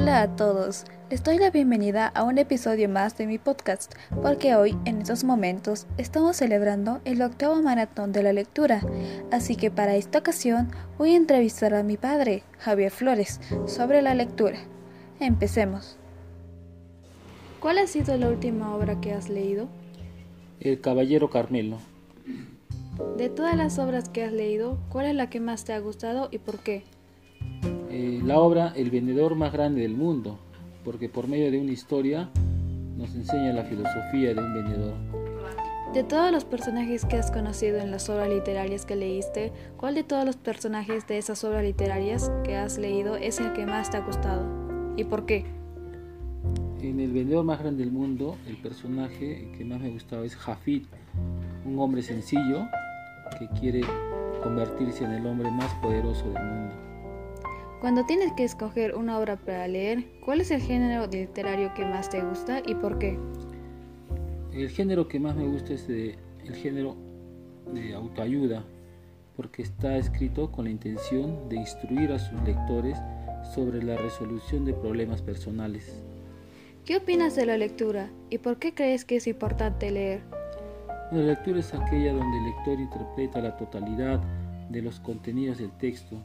Hola a todos, les doy la bienvenida a un episodio más de mi podcast, porque hoy, en estos momentos, estamos celebrando el octavo maratón de la lectura, así que para esta ocasión voy a entrevistar a mi padre, Javier Flores, sobre la lectura. Empecemos. ¿Cuál ha sido la última obra que has leído? El Caballero Carmelo. De todas las obras que has leído, ¿cuál es la que más te ha gustado y por qué? Eh, la obra El vendedor más grande del mundo, porque por medio de una historia nos enseña la filosofía de un vendedor. De todos los personajes que has conocido en las obras literarias que leíste, ¿cuál de todos los personajes de esas obras literarias que has leído es el que más te ha gustado? ¿Y por qué? En El vendedor más grande del mundo, el personaje que más me gustaba es Jafit, un hombre sencillo que quiere convertirse en el hombre más poderoso del mundo. Cuando tienes que escoger una obra para leer, ¿cuál es el género literario que más te gusta y por qué? El género que más me gusta es el género de autoayuda, porque está escrito con la intención de instruir a sus lectores sobre la resolución de problemas personales. ¿Qué opinas de la lectura y por qué crees que es importante leer? La lectura es aquella donde el lector interpreta la totalidad de los contenidos del texto,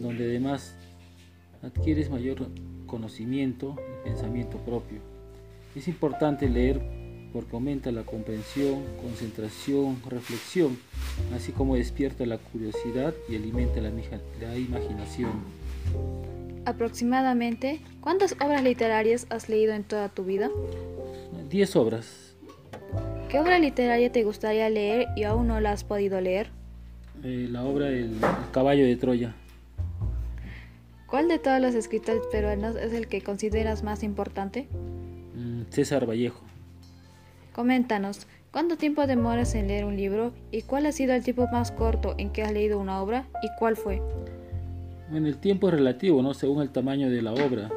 donde además adquieres mayor conocimiento y pensamiento propio. Es importante leer porque aumenta la comprensión, concentración, reflexión, así como despierta la curiosidad y alimenta la, la imaginación. Aproximadamente, ¿cuántas obras literarias has leído en toda tu vida? Diez obras. ¿Qué obra literaria te gustaría leer y aún no la has podido leer? Eh, la obra el, caballo de Troya. ¿Cuál de todos los escritores peruanos es el que consideras más importante? Mm, César Vallejo. Coméntanos, ¿cuánto tiempo demoras en leer un libro y cuál ha sido el tiempo más corto en que has leído una obra y cuál fue? Bueno, el tiempo es relativo, ¿no? Según el tamaño de la obra.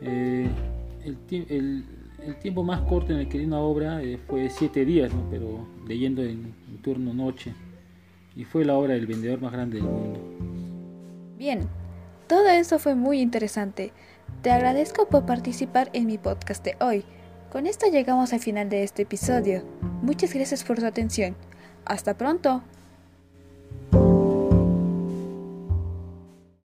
Eh, el, tiempo más corto en el que leí una obra eh, fue siete días, ¿no? Pero leyendo en turno noche y fue la obra del vendedor más grande del mundo. Bien, todo eso fue muy interesante. Te agradezco por participar en mi podcast de hoy. Con esto llegamos al final de este episodio. Muchas gracias por su atención. Hasta pronto.